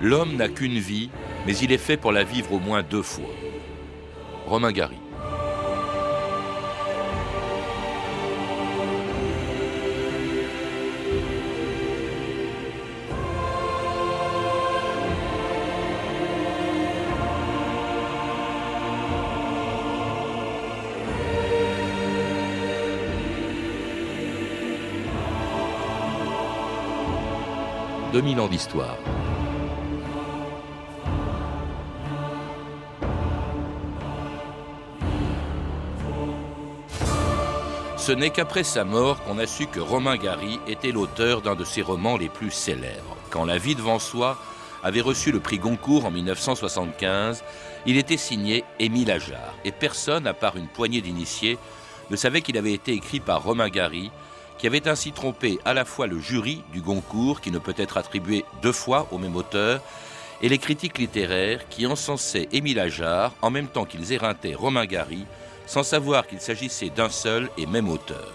L'homme n'a qu'une vie, mais il est fait pour la vivre au moins deux fois. Romain Gary. « 2000 ans d'histoire. Ce n'est qu'après sa mort qu'on a su que Romain Gary était l'auteur d'un de ses romans les plus célèbres. Quand La vie devant soi avait reçu le prix Goncourt en 1975, il était signé Émile Ajar. Et personne, à part une poignée d'initiés, ne savait qu'il avait été écrit par Romain Gary, qui avait ainsi trompé à la fois le jury du Goncourt, qui ne peut être attribué deux fois au même auteur, et les critiques littéraires qui encensaient Émile Ajar en même temps qu'ils éreintaient Romain Gary, sans savoir qu'il s'agissait d'un seul et même auteur.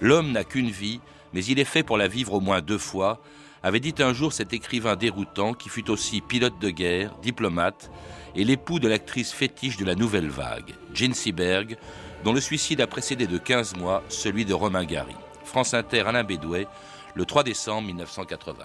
L'homme n'a qu'une vie, mais il est fait pour la vivre au moins deux fois, avait dit un jour cet écrivain déroutant qui fut aussi pilote de guerre, diplomate et l'époux de l'actrice fétiche de la nouvelle vague, Jean Seberg, dont le suicide a précédé de 15 mois celui de Romain Gary. France Inter, Alain Bédouet, le 3 décembre 1980.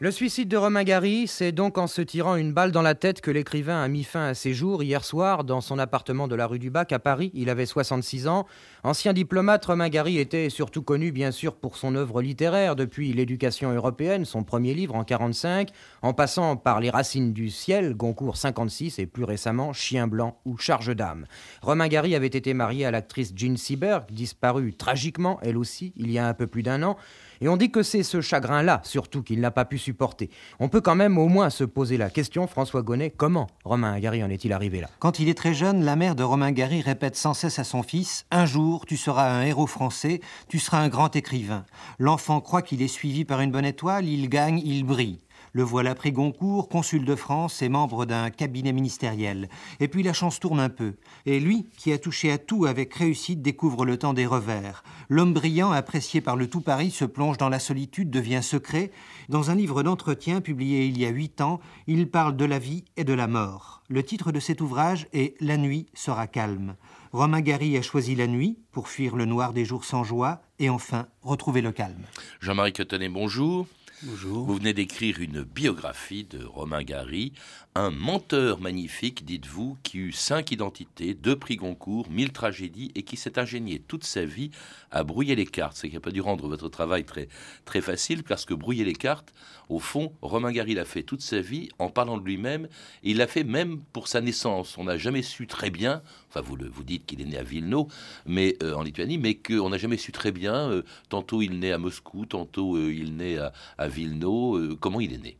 Le suicide de Romain Gary, c'est donc en se tirant une balle dans la tête que l'écrivain a mis fin à ses jours hier soir dans son appartement de la rue du Bac à Paris. Il avait 66 ans. Ancien diplomate, Romain Gary était surtout connu bien sûr pour son œuvre littéraire depuis L'éducation européenne, son premier livre en 45, en passant par Les racines du ciel, Goncourt 56 et plus récemment Chien blanc ou Charge d'âme. Romain Gary avait été marié à l'actrice Jean Seberg, disparue tragiquement elle aussi il y a un peu plus d'un an. Et on dit que c'est ce chagrin-là, surtout, qu'il n'a pas pu supporter. On peut quand même au moins se poser la question, François Gonnet, comment Romain Gary en est-il arrivé là? Quand il est très jeune, la mère de Romain Gary répète sans cesse à son fils Un jour, tu seras un héros français, tu seras un grand écrivain. L'enfant croit qu'il est suivi par une bonne étoile, il gagne, il brille. Le voilà pris Goncourt, consul de France et membre d'un cabinet ministériel. Et puis la chance tourne un peu. Et lui, qui a touché à tout avec réussite, découvre le temps des revers. L'homme brillant, apprécié par le tout Paris, se plonge dans la solitude, devient secret. Dans un livre d'entretien publié il y a huit ans, il parle de la vie et de la mort. Le titre de cet ouvrage est La nuit sera calme. Romain Gary a choisi la nuit pour fuir le noir des jours sans joie et enfin retrouver le calme. Jean-Marie Cotonnet, bonjour. Vous venez d'écrire une biographie de Romain Gary, un menteur magnifique, dites-vous, qui eut cinq identités, deux prix Goncourt, mille tragédies et qui s'est ingénié toute sa vie à brouiller les cartes. Ce qui n'a pas dû rendre votre travail très, très facile parce que brouiller les cartes, au fond, Romain Gary l'a fait toute sa vie en parlant de lui-même il l'a fait même pour sa naissance. On n'a jamais su très bien, enfin vous, le, vous dites qu'il est né à Vilno, mais euh, en Lituanie, mais qu'on n'a jamais su très bien, euh, tantôt il naît à Moscou, tantôt euh, il naît à Vilno, comment il est né?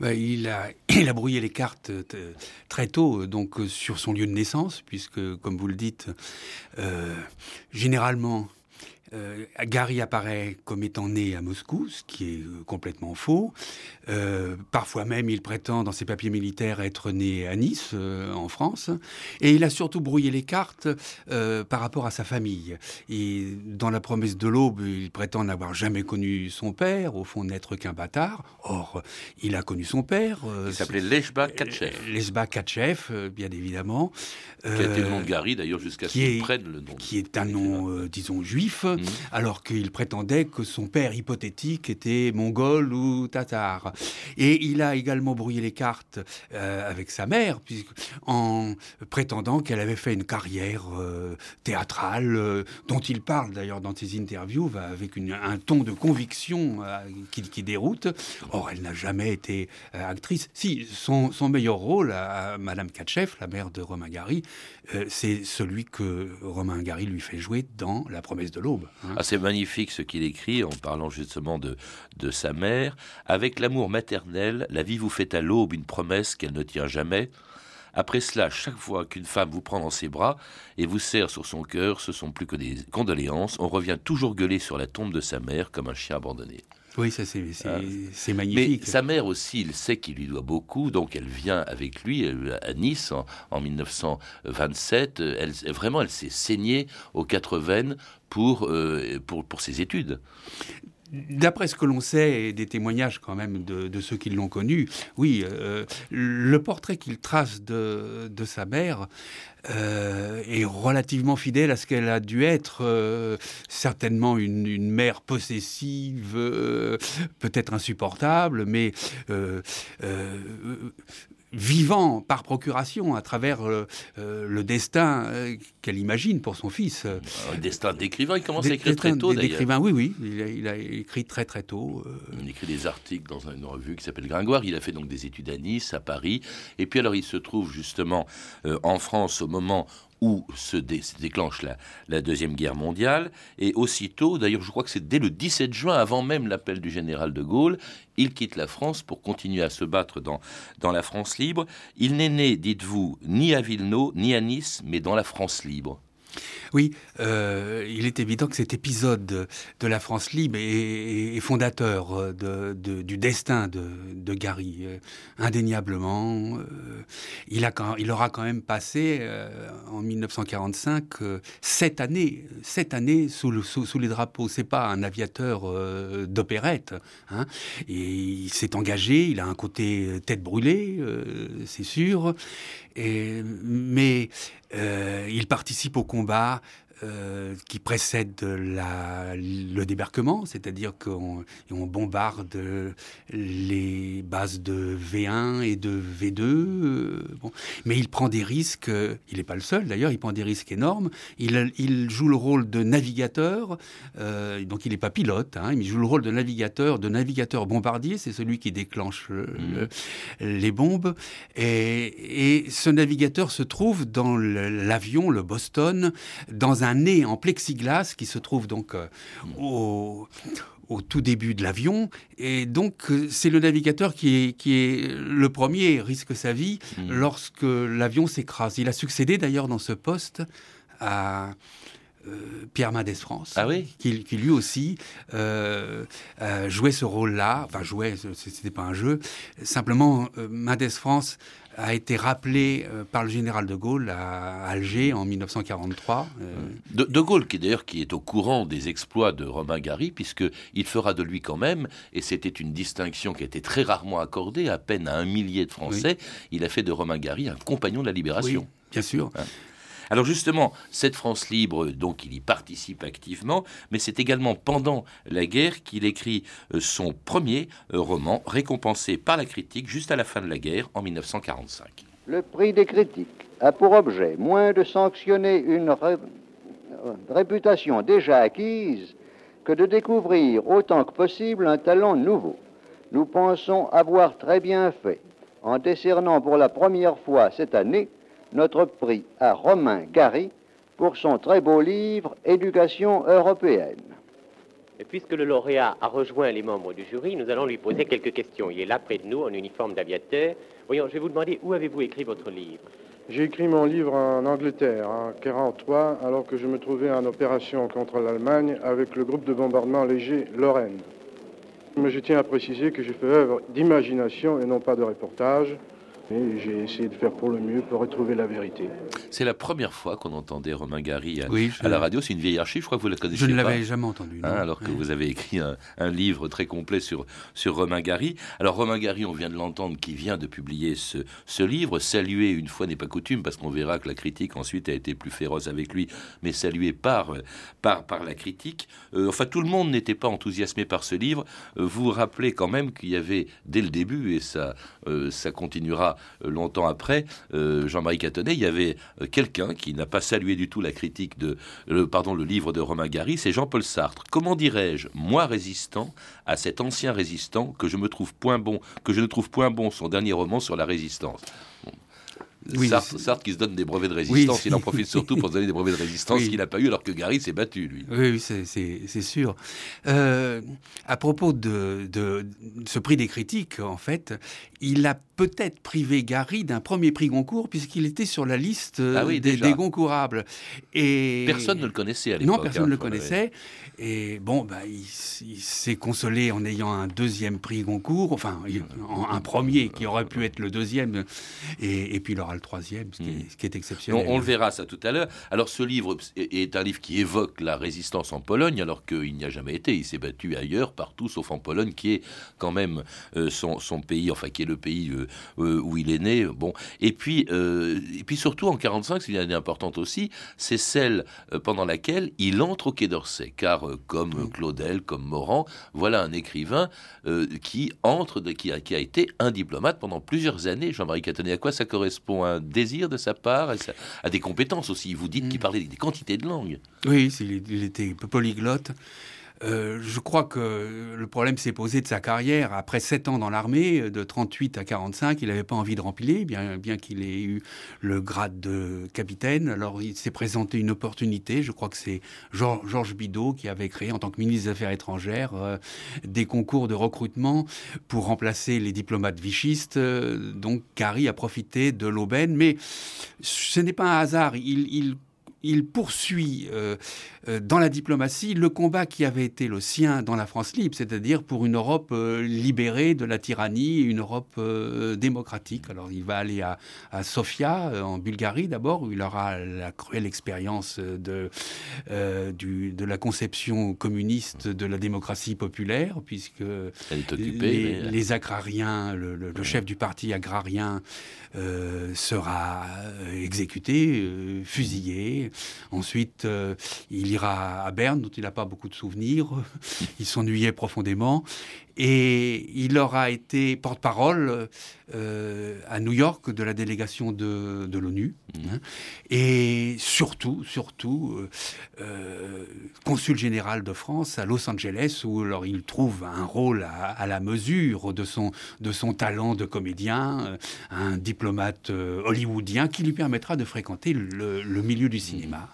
Bah, il, a, il, brouillé les cartes très tôt, donc sur son lieu de naissance, puisque, comme vous le dites, euh, généralement, euh, Gary apparaît comme étant né à Moscou, ce qui est euh, complètement faux. Euh, parfois même, il prétend dans ses papiers militaires être né à Nice, euh, en France. Et il a surtout brouillé les cartes par rapport à sa famille. Et dans La promesse de l'aube, il prétend n'avoir jamais connu son père, au fond n'être qu'un bâtard. Or, il a connu son père. il s'appelait Leshba Katchev. Leshba Katchev, bien évidemment. Qui a été le nom de Gary, d'ailleurs, jusqu'à ce qu'il prenne le nom. Qui est un nom, disons, juif. Mmh. alors qu'il prétendait que son père hypothétique était mongol ou tatar. Et il a également brouillé les cartes euh, avec sa mère, puisque, en prétendant qu'elle avait fait une carrière euh, théâtrale, euh, dont il parle d'ailleurs dans ses interviews, avec une, un ton de conviction qui, déroute. Or, elle n'a jamais été actrice. Si, son, meilleur rôle à Madame Katchev, la mère de Romain Gary, c'est celui que Romain Gary lui fait jouer dans La promesse de l'aube. Hein. Ah, c'est magnifique ce qu'il écrit en parlant justement de, sa mère. Avec l'amour maternel, la vie vous fait à l'aube une promesse qu'elle ne tient jamais. Après cela, chaque fois qu'une femme vous prend dans ses bras et vous serre sur son cœur, ce sont plus que des condoléances. On revient toujours gueuler sur la tombe de sa mère comme un chien abandonné. Oui, ça c'est Ah. magnifique. Mais sa mère aussi, il sait qu'il lui doit beaucoup, donc elle vient avec lui euh, à Nice en, en 1927. Elle, vraiment, elle s'est saignée aux quatre veines pour, euh, pour, pour ses études. D'après ce que l'on sait et des témoignages quand même de, ceux qui l'ont connu, oui, euh, le portrait qu'il trace de, sa mère euh, est relativement fidèle à ce qu'elle a dû être. Euh, certainement une, mère possessive, peut-être insupportable, mais vivant par procuration à travers euh, le destin euh, qu'elle imagine pour son fils. Un destin d'écrivain, il commence à écrire très tôt D'écrivain, oui, oui, il a, il a, écrit très très tôt. Euh... Il écrit des articles dans une revue qui s'appelle Gringoire, il a fait donc des études à Nice, à Paris, et puis alors il se trouve justement euh, en France au moment où se, dé se déclenche la, la, Deuxième Guerre mondiale. Et aussitôt, d'ailleurs, je crois que c'est dès le 17 juin, avant même l'appel du général de Gaulle, il quitte la France pour continuer à se battre dans, dans la France libre. Il n'est né, dites-vous, ni à Villeneuve, ni à Nice, mais dans la France libre. Oui, euh, il est évident que cet épisode de, la France libre est, fondateur de, du destin de, Gary, euh, indéniablement. Euh, il, quand, aura quand même passé euh, en 1945 sept années, sept années sous, sous, sous les drapeaux. C'est pas un aviateur euh, d'opérette. Hein, et il s'est engagé, il a un côté tête brûlée, euh, c'est sûr. Mais euh, il participe au combat euh, qui précède la, le débarquement, c'est-à-dire qu'on on bombarde les bases de V1 et de V2. Euh, bon. Mais il prend des risques, il n'est pas le seul d'ailleurs, il prend des risques énormes. Il, il joue le rôle de navigateur, euh, donc il n'est pas pilote, hein, mais il joue le rôle de navigateur, de navigateur bombardier, c'est celui qui déclenche le, mmh. le, les bombes. Et, et, ce navigateur se trouve dans l'avion, le Boston, dans un nez en plexiglas qui se trouve donc euh, au, au, tout début de l'avion. Et donc, c'est le navigateur qui est, qui est le premier risque sa vie mmh. lorsque l'avion s'écrase. Il a succédé d'ailleurs dans ce poste à. Euh, Pierre Mendès France, ah oui qui, qui, lui aussi euh, euh, jouait ce rôle-là. Enfin, jouait, c'était pas un jeu. Simplement, euh, Mendès France a été rappelé euh, par le général de Gaulle à Alger en 1943. Euh... De, de, Gaulle, qui d'ailleurs qui est au courant des exploits de Romain Gary, puisque il fera de lui quand même, et c'était une distinction qui a été très rarement accordée, à peine à un millier de Français, oui. il a fait de Romain Gary un compagnon de la libération. Oui, bien sûr. Hein alors justement, cette France libre, donc il y participe activement, mais c'est également pendant la guerre qu'il écrit euh, son premier euh, roman, récompensé par la critique juste à la fin de la guerre, en 1945. Le prix des critiques a pour objet moins de sanctionner une ré... réputation déjà acquise que de découvrir autant que possible un talent nouveau. Nous pensons avoir très bien fait en décernant pour la première fois cette année notre prix à Romain Gary pour son très beau livre Éducation européenne. Et puisque le lauréat a rejoint les membres du jury, nous allons lui poser quelques questions. Il est là près de nous en uniforme d'aviateur. Voyons, je vais vous demander où avez-vous écrit votre livre? J'ai écrit mon livre en Angleterre, en 1943, alors que je me trouvais en opération contre l'Allemagne avec le groupe de bombardement léger Lorraine. Mais je tiens à préciser que j'ai fait œuvre d'imagination et non pas de reportage. Et j'ai essayé de faire pour le mieux pour retrouver la vérité. C'est la première fois qu'on entendait Romain Gary à, oui, à la radio. C'est une vieille archive, je crois que vous la connaissez. Je ne l'avais jamais entendu. Hein, alors que oui. vous avez écrit un, un, livre très complet sur, sur Romain Gary. Alors Romain Gary, on vient de l'entendre, qui vient de publier ce, ce livre. Salué une fois n'est pas coutume, parce qu'on verra que la critique ensuite a été plus féroce avec lui, mais salué par, par, par la critique. Euh, enfin, tout le monde n'était pas enthousiasmé par ce livre. Euh, vous vous rappelez quand même qu'il y avait, dès le début, et ça, ça continuera longtemps après, euh, Jean-Marie Catonnet, il y avait euh, quelqu'un qui n'a pas salué du tout la critique de, le, pardon, le livre de Romain Gary, c'est Jean-Paul Sartre. Comment dirais-je, moi résistant, à cet ancien résistant que je me trouve point bon, que je ne trouve point bon son dernier roman sur la résistance? Oui, Sartre, qui se donne des brevets de résistance, Oui. il en profite surtout pour se donner des brevets de résistance Oui. qu'il n'a pas eu alors que Gary s'est battu, lui. Oui, oui, c'est- sûr. Euh, à propos de, de ce prix des critiques, en fait, il a peut-être privé Gary d'un premier prix Goncourt puisqu'il était sur la liste euh, Ah des, des Goncourables. Et Personne ne le connaissait à l'époque. non, personne hein, ne le faut- connaissait. Et bon, bah, il, s'est consolé en ayant un deuxième prix Goncourt, enfin, il- en- un premier qui aurait pu être le deuxième, et, et puis il aura le troisième, ce qui, est, ce qui est On, exceptionnel. on le verra ça tout à l'heure. Alors ce livre est est un livre qui évoque la résistance en Pologne, alors qu'il n'y a jamais été. Il s'est battu ailleurs, partout, sauf en Pologne, qui est quand même euh, son, son pays, enfin qui est le pays euh, euh, où il est né. Bon, et puis et puis surtout en 45, c'est une année importante aussi, c'est celle pendant laquelle il entre au Quai d'Orsay, car comme Claudel, comme Morand, voilà un écrivain qui entre, de- qui, a, qui a été un diplomate pendant plusieurs années. Jean-Marie Catonnet, à quoi ça correspond un désir de sa part, à, des compétences aussi Vous dites qu'il parlait des quantités de langues. Oui, il était polyglotte. Euh, je crois que le problème s'est posé de sa carrière. Après sept ans dans l'armée, de 38 à 45, il n'avait pas envie de remplir, bien, qu'il ait eu le grade de capitaine. Alors il s'est présenté une opportunité. Je crois que c'est Geor- Georges Bidault qui avait créé, en tant que ministre des Affaires étrangères, euh, des concours de recrutement pour remplacer les diplomates vichistes. Euh, donc Gary a profité de l'aubaine. Mais ce n'est pas un hasard. Il il poursuit euh, euh, dans la diplomatie le combat qui avait été le sien dans la France libre, c'est-à-dire pour une Europe euh, libérée de la tyrannie, une Europe démocratique. Alors il va aller à, à Sofia, en Bulgarie d'abord, où il aura la cruelle expérience de, du- de la conception communiste de la démocratie populaire, puisque Elle est occupée. les, mais- les agrariens, le, le- le chef du parti agrarien sera exécuté, fusillé. Ensuite, euh, il ira à Berne, dont il n'a pas beaucoup de souvenirs. Il s'ennuyait profondément. Et il aura été porte-parole euh, à New York de la délégation de, de l'ONU. hein. Et surtout, surtout, euh, euh, consul général de France à Los Angeles, où alors, il trouve un rôle à, à la mesure de son, de son talent de comédien, un diplomate hollywoodien qui lui permettra de fréquenter le, le milieu du cinéma.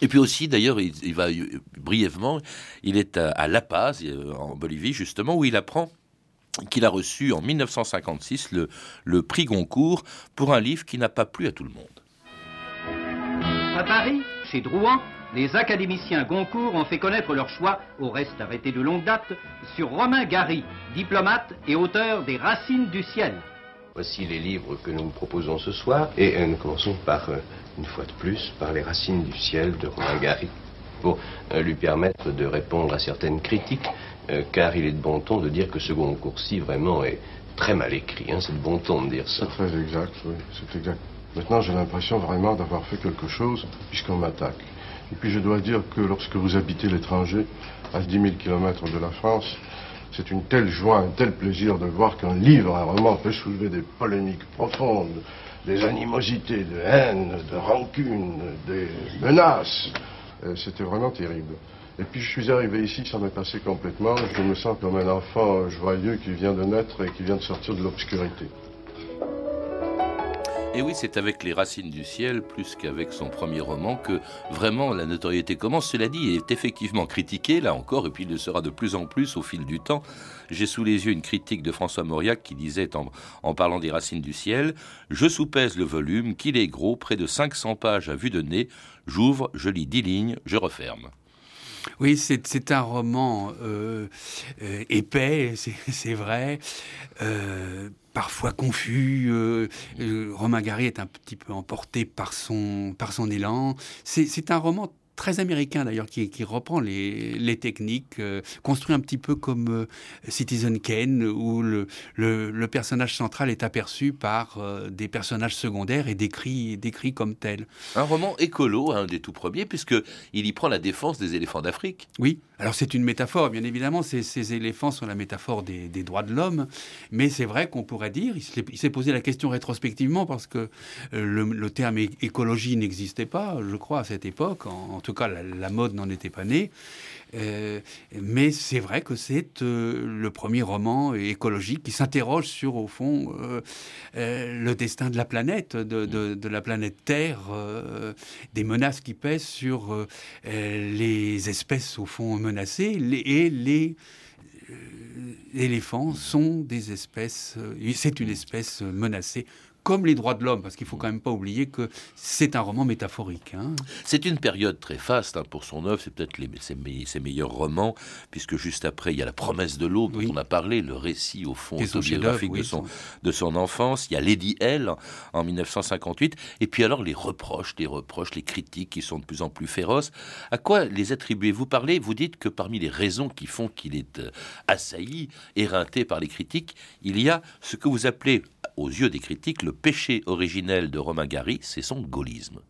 Et puis aussi, d'ailleurs, il, va euh, brièvement, il est à, La Paz, euh, en Bolivie, justement, où il apprend qu'il a reçu en 1956 le, le prix Goncourt pour un livre qui n'a pas plu à tout le monde. À Paris, chez Drouin, les académiciens Goncourt ont fait connaître leur choix, au reste arrêté de longue date, sur Romain Gary, diplomate et auteur des Racines du ciel. Voici les livres que nous vous proposons ce soir et euh, nous commençons par, euh, une fois de plus, par Les Racines du ciel de Romain Gary pour euh, lui permettre de répondre à certaines critiques car il est de bon ton de dire que ce Goncourt-ci vraiment est très mal écrit. hein, c'est de bon ton de dire ça. C'est très exact, oui, c'est exact. Maintenant, j'ai l'impression vraiment d'avoir fait quelque chose puisqu'on m'attaque. Et puis, je dois dire que lorsque vous habitez l'étranger, à 10 000 km de la France, c'est une telle joie, un tel plaisir de voir qu'un livre, un roman peut soulever des polémiques profondes, des animosités, de haine, de rancune, des menaces. Euh, C'était vraiment terrible. Et puis je suis arrivé ici, ça m'est passé complètement. Je me sens comme un enfant joyeux qui vient de naître et qui vient de sortir de l'obscurité. Et oui, c'est avec Les Racines du ciel, plus qu'avec son premier roman, que vraiment la notoriété commence. Cela dit, il est effectivement critiqué, là encore, et puis il le sera de plus en plus au fil du temps. J'ai sous les yeux une critique de François Mauriac qui disait, en, en parlant des Racines du ciel, Je soupèse le volume, qu'il est gros, près de 500 pages à vue de nez. J'ouvre, je lis 10 lignes, je referme. Oui, c'est un roman euh, euh, épais, c'est vrai, euh, parfois confus. Romain Gary est un petit peu emporté par son, par son élan. C'est un roman très américain d'ailleurs, qui, qui reprend les, les techniques, euh, construit un petit peu comme euh, Citizen Kane, où le, le, le personnage central est aperçu par euh, des personnages secondaires et décrit, décrit comme tel. Un roman écolo, un des tout premiers, puisqu'il y prend la défense des éléphants d'Afrique. Oui, alors c'est une métaphore, bien évidemment, ces, ces éléphants sont la métaphore des, des droits de l'homme, mais c'est vrai qu'on pourrait dire, il s'est- il posé la question rétrospectivement, parce que le, le terme écologie n'existait pas, je crois, à cette époque, en, en tout tout cas, la, mode n'en était pas née. Euh, mais c'est vrai que c'est euh, le premier roman écologique qui s'interroge sur, au fond, le destin de la planète, de, la planète Terre, des menaces qui pèsent sur les espèces, au fond, menacées. Et les éléphants sont des espèces, c'est une espèce menacée comme les droits de l'homme, parce qu'il faut quand même pas oublier que c'est un roman métaphorique. Hein. C'est une période très faste hein, pour son œuvre, c'est peut-être ses, meilleurs romans, puisque juste après, il y a La promesse de l'eau, dont on a parlé, le récit au fond autobiographique de, son, de son enfance, il y a Lady L en 1958, et puis alors les reproches, les reproches, les critiques qui sont de plus en plus féroces. À quoi les attribuez-vous parlez, vous dites que parmi les raisons qui font qu'il est euh, assailli, éreinté par les critiques, il y a ce que vous appelez, aux yeux des critiques, le péché originel de Romain Gary, c'est son gaullisme.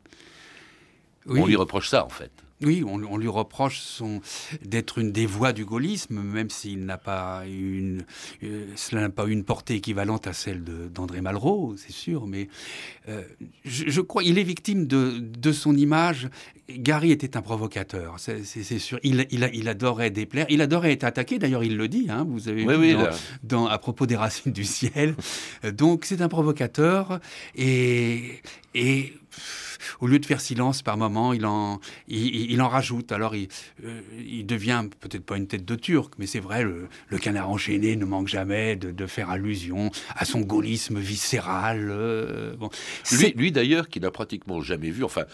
On lui reproche ça, en fait. Oui, on, lui reproche son, d'être une des voix du gaullisme, même s'il n'a pas une, euh, cela n'a pas une portée équivalente à celle d'André Malraux, c'est sûr, mais euh, je, crois il est victime de, de, son image. Gary était un provocateur, c'est, sûr. Il, il, il, adorait déplaire, il adorait être attaqué. D'ailleurs, il le dit. Hein, vous avez vu dans, à propos des racines du ciel. Donc, c'est un provocateur et et au lieu de faire silence par moment, il en, il, en rajoute. Alors il, euh, il devient peut-être pas une tête de turc, mais c'est vrai, le, canard enchaîné ne manque jamais de, faire allusion à son gaullisme viscéral. Euh, bon. Lui, lui d'ailleurs, qui n'a pratiquement jamais vu, enfin,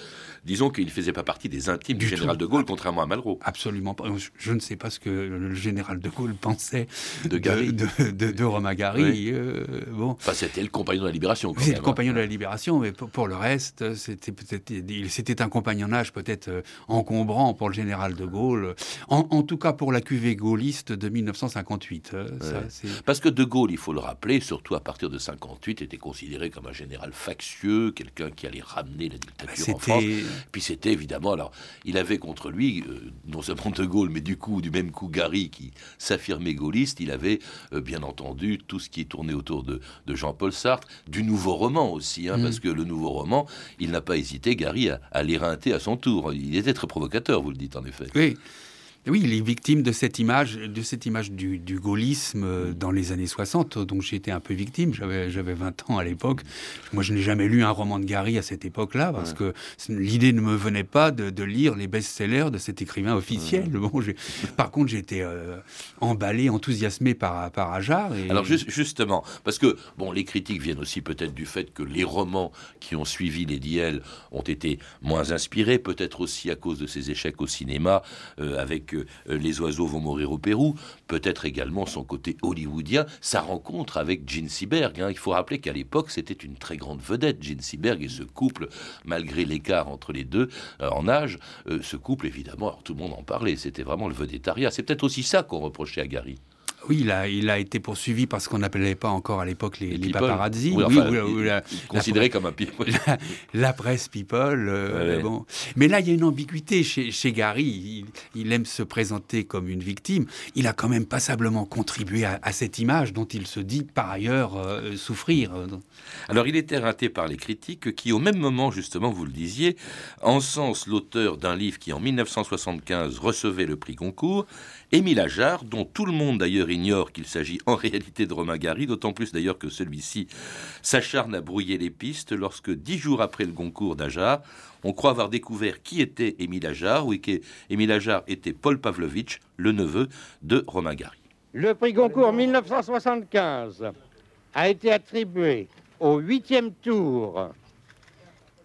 disons qu'il ne faisait pas partie des intimes du, général de Gaulle, contrairement à Malraux. Absolument pas. Je, ne sais pas ce que le général de Gaulle pensait de, Gary. de, Romain Gary. Euh, bon. Enfin, c'était le compagnon de la libération. C'était le compagnon de la libération, mais pour, le reste, c'était peut-être, c'était un compagnonnage peut-être euh, encombrant pour le général de Gaulle. En, tout cas, pour la cuvée gaulliste de 1958. Euh, Parce que de Gaulle, il faut le rappeler, surtout à partir de 58, était considéré comme un général factieux, quelqu'un qui allait ramener la dictature en France. Puis c'était évidemment, alors, il avait contre lui, euh, non seulement De Gaulle, mais du coup, du même coup, Gary, qui s'affirmait gaulliste. Il avait, euh, bien entendu, tout ce qui est tourné autour de, Jean-Paul Sartre, du nouveau roman aussi, hein, mm. parce que le nouveau roman, il n'a pas hésité, Gary, à, à l'éreinter à son tour. Il était très provocateur, vous le dites en effet. Oui, il est victime de cette image, de cette image du, gaullisme euh, dans les années 60, dont j'étais un peu victime. J'avais, j'avais 20 ans à l'époque. Moi, je n'ai jamais lu un roman de Gary à cette époque-là, parce que l'idée ne me venait pas de, lire les best-sellers de cet écrivain officiel. Bon, par contre, j'étais euh, emballé, enthousiasmé par, par Ajar. Alors, justement, parce que, bon, les critiques viennent aussi peut-être du fait que les romans qui ont suivi les Diel ont été moins inspirés, peut-être aussi à cause de ses échecs au cinéma, euh, avec euh, les oiseaux vont mourir au Pérou, peut-être également son côté hollywoodien, sa rencontre avec Gene Seberg. Hein. Il faut rappeler qu'à l'époque, c'était une très grande vedette, Gene Seberg, et ce couple, malgré l'écart entre les deux euh, en âge, euh, ce couple, évidemment, tout le monde en parlait, c'était vraiment le vedettariat. C'est peut-être aussi ça qu'on reprochait à Gary. Oui, il a, il a été poursuivi par ce qu'on n'appelait pas encore à l'époque les, les, paparazzi. Oui, considéré comme un people. La, presse people. Euh, bon. Mais là, il y a une ambiguïté chez, chez Gary. Il, aime se présenter comme une victime. Il a quand même passablement contribué à, cette image dont il se dit par ailleurs euh, souffrir. Alors, il était raté par les critiques qui, au même moment, justement, vous le disiez, encensent l'auteur d'un livre qui, en 1975, recevait le prix Goncourt Émile Ajar, dont tout le monde d'ailleurs ignore qu'il s'agit en réalité de Romain Gary, d'autant plus d'ailleurs que celui-ci s'acharne à brouiller les pistes lorsque, dix jours après le concours d'Ajar, on croit avoir découvert qui était Émile Ajar, oui, qu'Émile Ajar était Paul Pavlovitch, le neveu de Romain Gary. Le prix Goncourt 1975 a été attribué au huitième tour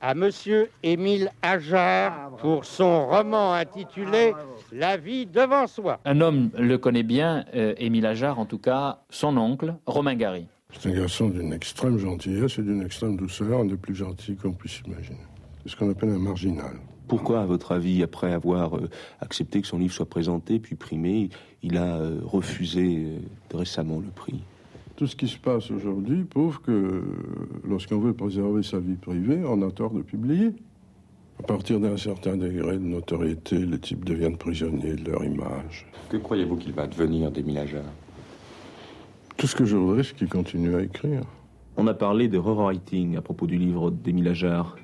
à Monsieur Émile Ajar pour son roman intitulé La vie devant soi. Un homme le connaît bien, euh, Émile Ajar en tout cas, son oncle, Romain Gary. C'est un garçon d'une extrême gentillesse et d'une extrême douceur, un des plus gentils qu'on puisse imaginer. C'est ce qu'on appelle un marginal. Pourquoi, à votre avis, après avoir euh, accepté que son livre soit présenté puis primé, il a euh, refusé récemment le prix? Tout ce qui se passe aujourd'hui prouve que lorsqu'on veut préserver sa vie privée, on a tort de publier. À partir d'un certain degré de notoriété, les types deviennent prisonniers de leur image. Que croyez-vous qu'il va devenir des Tout ce que je voudrais, c'est qu'il continue à écrire. On a parlé de rewriting à propos du livre d'Émile Ajar.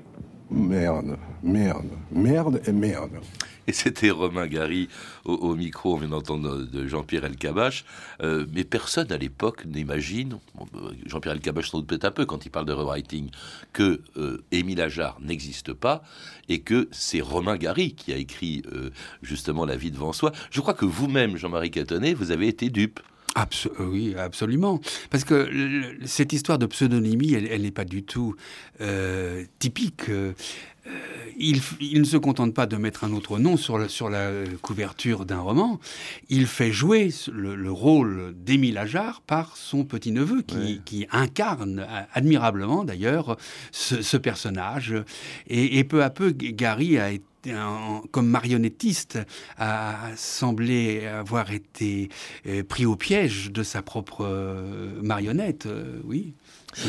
Merde, merde, merde et merde. Et c'était Romain Gary au, micro, on vient d'entendre de Jean-Pierre Elkabach. Euh, mais personne à l'époque n'imagine, euh, Jean-Pierre Elkabach sans doute peut-être un peu quand il parle de rewriting, que euh, Émile Ajar n'existe pas et que c'est Romain Gary qui a écrit justement La vie devant soi. Je crois que vous-même, Jean-Marie Catonnet, vous avez été dupe. Oui, absolument. Parce que cette histoire de pseudonymie, elle n'est pas du tout typique. Euh, il, ne se contente pas de mettre un autre nom sur, la couverture d'un roman, il fait jouer le, rôle d'Émile Ajar par son petit-neveu, qui, incarne admirablement d'ailleurs ce, personnage. Et, peu à peu, Gary a été comme marionnettiste, a semblé avoir été euh, pris au piège de sa propre euh, marionnette, oui.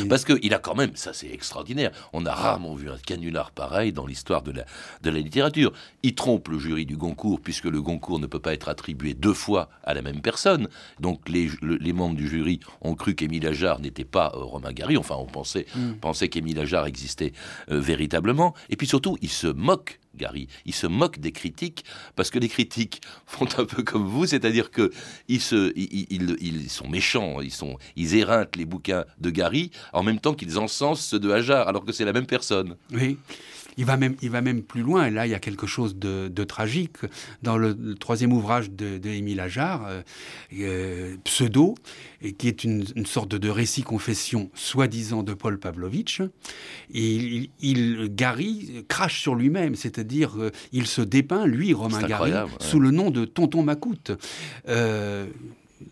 Parce qu'il a quand même, ça c'est extraordinaire, on a rarement vu un canular pareil dans l'histoire de la, de la littérature. Il trompe le jury du Goncourt, puisque le Goncourt ne peut pas être attribué deux fois à la même personne. Donc les, les membres du jury ont cru qu'Émile Ajar n'était pas euh, Romain Gary, enfin on pensait, mm. pensait qu'Émile Ajar existait euh, véritablement. Et puis surtout, il se moque Gary. Il se moque des critiques parce que les critiques font un peu comme vous, c'est-à-dire que ils, se, ils, sont méchants, ils, sont, éreintent les bouquins de Gary en même temps qu'ils encensent ceux de Hajar, alors que c'est la même personne. Oui. Il va même, il va même plus loin. Et là, il y a quelque chose de, tragique dans le, troisième ouvrage de, Émile Ajar, euh, euh, Pseudo, et qui est une, sorte de récit-confession soi-disant de Paul Pavlovitch. il, il, Gary crache sur lui-même, c'est-à-dire euh, il se dépeint, lui, Romain Gary, sous le nom de Tonton Macoute.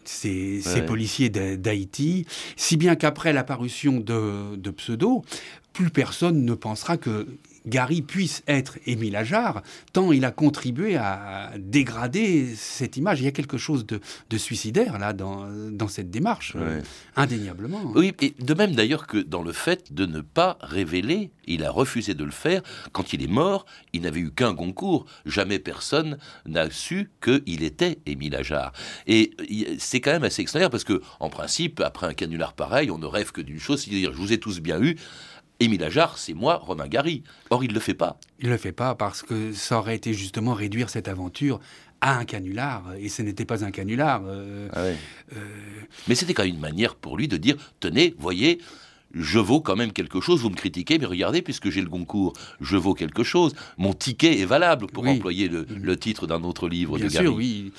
ces, policiers d'Haïti, si bien qu'après l'apparition de, de, Pseudo, plus personne ne pensera que Gary puisse être Émile Ajar, tant il a contribué à dégrader cette image. Il y a quelque chose de, suicidaire là dans, dans cette démarche, euh, indéniablement. Oui, et de même d'ailleurs que dans le fait de ne pas révéler, il a refusé de le faire. Quand il est mort, il n'avait eu qu'un concours. Jamais personne n'a su qu'il était Émile Ajar. Et c'est quand même assez extraordinaire parce que, en principe, après un canular pareil, on ne rêve que d'une chose, c'est à dire je vous ai tous bien eu. Émile Ajar, c'est moi, Romain Gary. Or, il ne le fait pas. Il ne le fait pas parce que ça aurait été justement réduire cette aventure à un canular, et ce n'était pas un canular. Euh, ah euh, mais c'était quand même une manière pour lui de dire, tenez, voyez, je vaux quand même quelque chose. Vous me critiquez, mais regardez, puisque j'ai le concours, je vaux quelque chose. Mon ticket est valable, pour employer le, le titre d'un autre livre Bien de Gary. Sûr, oui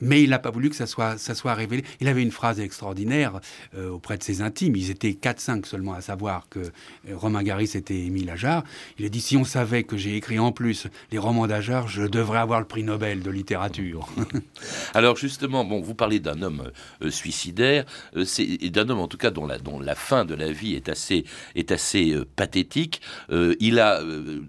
mais il n'a pas voulu que ça soit, révélé. Il avait une phrase extraordinaire euh, auprès de ses intimes. Ils étaient 4-5 seulement à savoir que euh, Romain Gary c'était Émile Ajar. Il a dit si on savait que j'ai écrit en plus les romans d'Ajar, je devrais avoir le prix Nobel de littérature. Alors justement, bon, vous parlez d'un homme euh, suicidaire, c'est d'un homme en tout cas dont la, fin de la vie est assez, est assez pathétique. il a,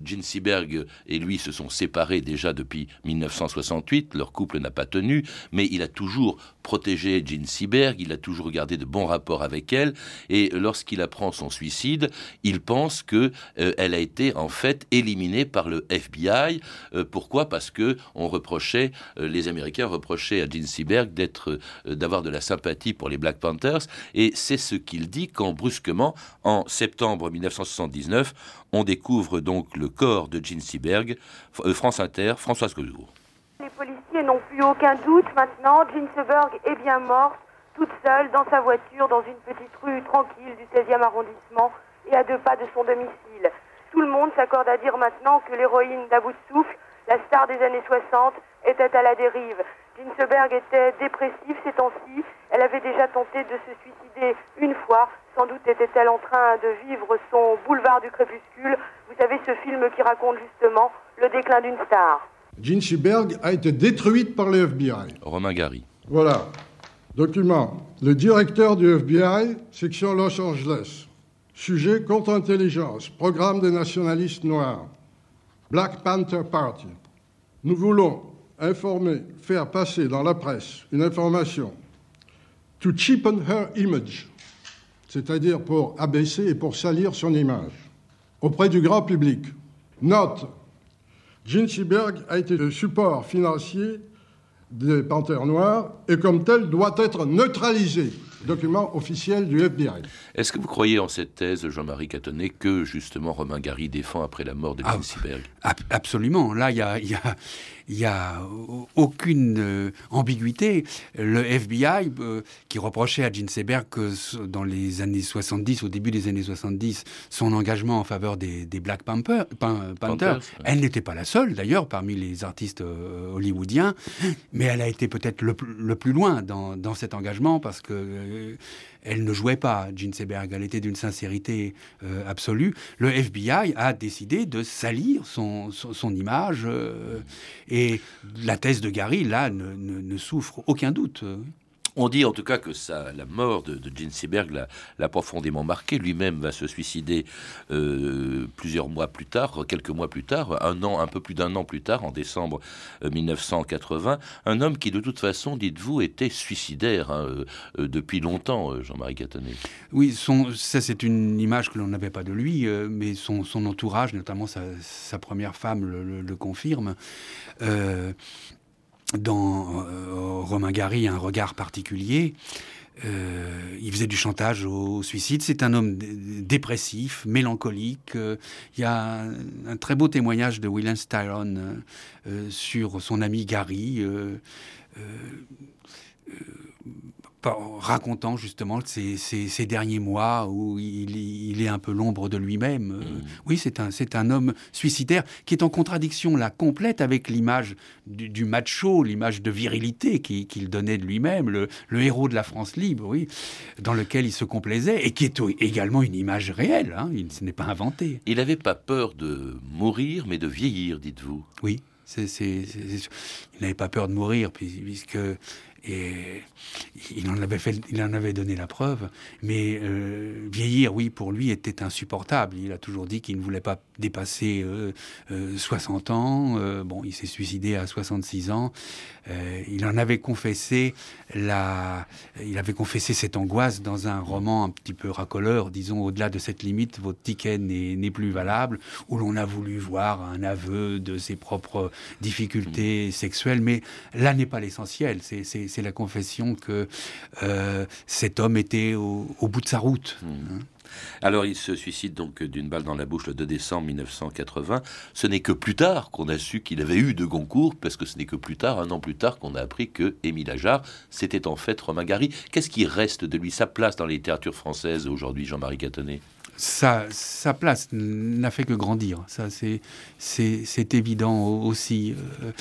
Gene Seberg et lui se sont séparés déjà depuis 1968. Leur couple n'a pas tenu mais il a toujours protégé Jean Seberg, il a toujours gardé de bons rapports avec elle, et lorsqu'il apprend son suicide, il pense que euh, elle a été en fait éliminée par le FBI. Euh, pourquoi? Parce que on reprochait, euh, les Américains reprochaient à Jean Seberg d'être, d'avoir de la sympathie pour les Black Panthers, et c'est ce qu'il dit quand brusquement, en septembre 1979, on découvre donc le corps de Jean Seberg. France Inter, Françoise Cozour. Les policiers n'ont plus aucun doute maintenant. Ginsberg est bien morte, toute seule, dans sa voiture, dans une petite rue tranquille du 16e arrondissement et à deux pas de son domicile. Tout le monde s'accorde à dire maintenant que l'héroïne d'About Souffle, la star des années 60, était à la dérive. Ginsberg était dépressive ces temps-ci. Elle avait déjà tenté de se suicider une fois. Sans doute était-elle en train de vivre son boulevard du crépuscule. Vous savez, ce film qui raconte justement le déclin d'une star. Jean Seberg a été détruite par le FBI. Romain Gary. Voilà. Document. Le directeur du FBI, section Los Angeles. Sujet contre-intelligence, programme des nationalistes noirs. Black Panther Party. Nous voulons informer, faire passer dans la presse une information to cheapen her image, c'est-à-dire pour abaisser et pour salir son image, auprès du grand public. Note Gene Seberg a été le support financier des Panthères Noirs et comme tel doit être neutralisé. document officiel du FBI. Est-ce que vous croyez en cette thèse, Jean-Marie Catonnet, que justement Romain Gary défend après la mort de Ah, Ginsberg ab- Absolument. Là, il y a, il y a- il y a aucune euh, ambiguïté. Le FBI, euh, qui reprochait à Ginsberg que s- dans les années 70, au début des années 70, son engagement en faveur des, des Black Panther- Pan- Panthers, ouais. elle n'était pas la seule, d'ailleurs, parmi les artistes euh, hollywoodiens, mais elle a été peut-être le, plus- le plus loin dans, dans cet engagement parce que elle ne jouait pas Ginsberg, elle était d'une sincérité absolue. Le FBI a décidé de salir son, son, image euh, et la thèse de Gary, là, ne, ne- ne souffre aucun doute. On dit en tout cas que ça, la mort de, de Ginsberg l'a, profondément marqué. Lui-même va se suicider euh, plusieurs mois plus tard, quelques mois plus tard, un an, un peu plus d'un an plus tard, en décembre euh, 1980. Un homme qui, de toute façon, dites-vous, était suicidaire hein, euh, euh, depuis longtemps, euh, Jean-Marie Catonnet. Oui, son, ça c'est une image que l'on n'avait pas de lui, euh, mais son, entourage, notamment sa, sa première femme, le confirme. Dans euh, Romain Gary, un regard particulier. Euh, il faisait du chantage au suicide. C'est un homme dé- dépressif, mélancolique. Euh, il y a un, un très beau témoignage de William Styron sur son ami Gary. Par- racontant justement ces, ces- ces derniers mois où il, il est un peu l'ombre de lui-même. Euh, Oui, c'est un, c'est un homme suicidaire qui est en contradiction là complète avec l'image du, du macho, l'image de virilité qui- qu'il donnait de lui-même, le, le héros de la France libre, oui, dans lequel il se complaisait et qui est également une image réelle. Hein, il, ce n'est pas inventé. Il n'avait pas peur de mourir, mais de vieillir, dites-vous. Oui, c'est, c'est- c'est- c'est- il n'avait pas peur de mourir, puis- puisque et il en avait fait, il en avait donné la preuve. Mais euh, vieillir, oui, pour lui, était insupportable. Il a toujours dit qu'il ne voulait pas dépasser euh, euh, 60 ans. Euh, bon, il s'est suicidé à 66 ans. Euh, il en avait confessé la, il avait confessé cette angoisse dans un roman un petit peu racoleur, disons au-delà de cette limite, votre ticket n'est plus valable, où l'on a voulu voir un aveu de ses propres difficultés sexuelles, mais là n'est pas l'essentiel. C'est- C'est la confession que euh, cet homme était au, bout de sa route. hein. Alors il se suicide donc d'une balle dans la bouche le 2 décembre 1980. Ce n'est que plus tard qu'on a su qu'il avait eu de Goncourt, parce que ce n'est que plus tard, un an plus tard, qu'on a appris que Émile Ajar, c'était en fait Romain Gary. Qu'est-ce qui reste de lui, sa place dans la littérature française aujourd'hui, Jean-Marie Catonnet? Sa, sa place n'a fait que grandir. Ça, c'est, évident au- aussi. Euh,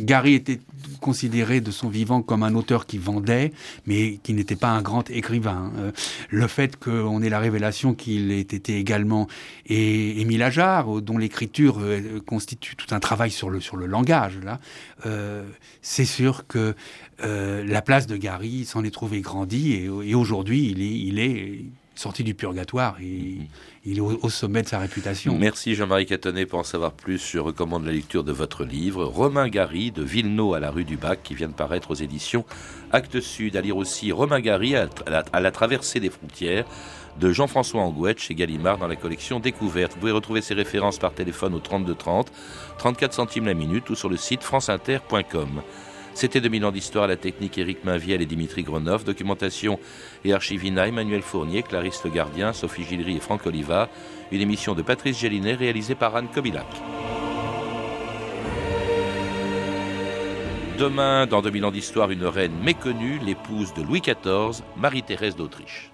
Gary était considéré de son vivant comme un auteur qui vendait, mais qui n'était pas un grand écrivain. Euh, le fait qu'on ait la révélation qu'il ait été également et Émile Ajar, dont l'écriture euh, constitue tout un travail sur le, sur le langage, là, c'est sûr que la place de Gary s'en est trouvée grandie et, aujourd'hui, il est sorti du purgatoire il est au, au sommet de sa réputation. Merci Jean-Marie Catonnet. Pour en savoir plus, je recommande la lecture de votre livre Romain Gary de Villeneuve à la rue du Bac qui vient de paraître aux éditions Actes Sud. À lire aussi Romain Gary à la, à la traversée des frontières de Jean-François Angouette chez Gallimard dans la collection Découverte. Vous pouvez retrouver ces références par téléphone au 32 30, 34 centimes la minute ou sur le site franceinter.com. C'était 2000 ans d'histoire la technique Éric Mainviel et Dimitri Grenov, documentation et archivina Emmanuel Fournier, Clarisse Le Gardien, Sophie Gilry et Franck Oliva, une émission de Patrice Gélinet réalisée par Anne Kobilac. Demain, dans 2000 ans d'histoire, une reine méconnue, l'épouse de Louis XIV, Marie-Thérèse d'Autriche.